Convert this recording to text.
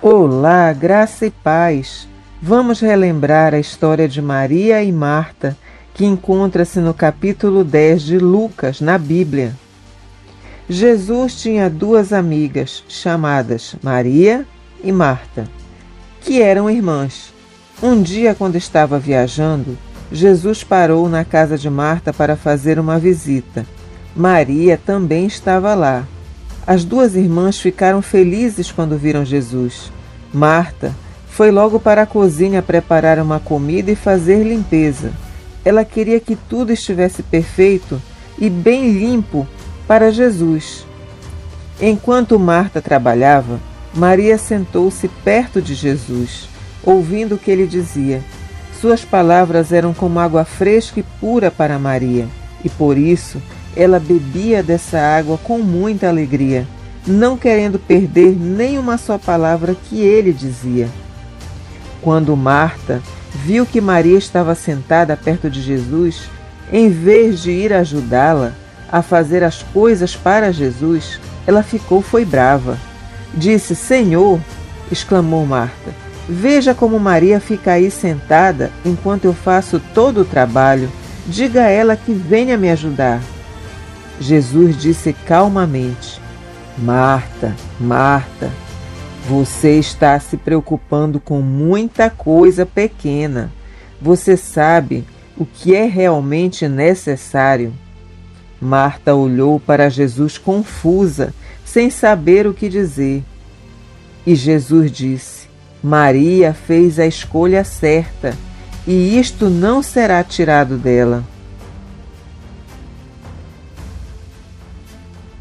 Olá, graça e paz. Vamos relembrar a história de Maria e Marta, que encontra-se no capítulo 10 de Lucas, na Bíblia. Jesus tinha duas amigas chamadas Maria e Marta, que eram irmãs. Um dia, quando estava viajando, Jesus parou na casa de Marta para fazer uma visita. Maria também estava lá. As duas irmãs ficaram felizes quando viram Jesus. Marta foi logo para a cozinha preparar uma comida e fazer limpeza. Ela queria que tudo estivesse perfeito e bem limpo para Jesus. Enquanto Marta trabalhava, Maria sentou-se perto de Jesus, ouvindo o que ele dizia. Suas palavras eram como água fresca e pura para Maria, e por isso ela bebia dessa água com muita alegria, não querendo perder nem uma só palavra que ele dizia. Quando Marta viu que Maria estava sentada perto de Jesus, em vez de ir ajudá-la a fazer as coisas para Jesus, ela ficou foi brava. Disse: Senhor, exclamou Marta, veja como Maria fica aí sentada enquanto eu faço todo o trabalho. Diga a ela que venha me ajudar. Jesus disse calmamente: Marta, Marta, você está se preocupando com muita coisa pequena. Você sabe o que é realmente necessário. Marta olhou para Jesus confusa, sem saber o que dizer. E Jesus disse: Maria fez a escolha certa, e isto não será tirado dela.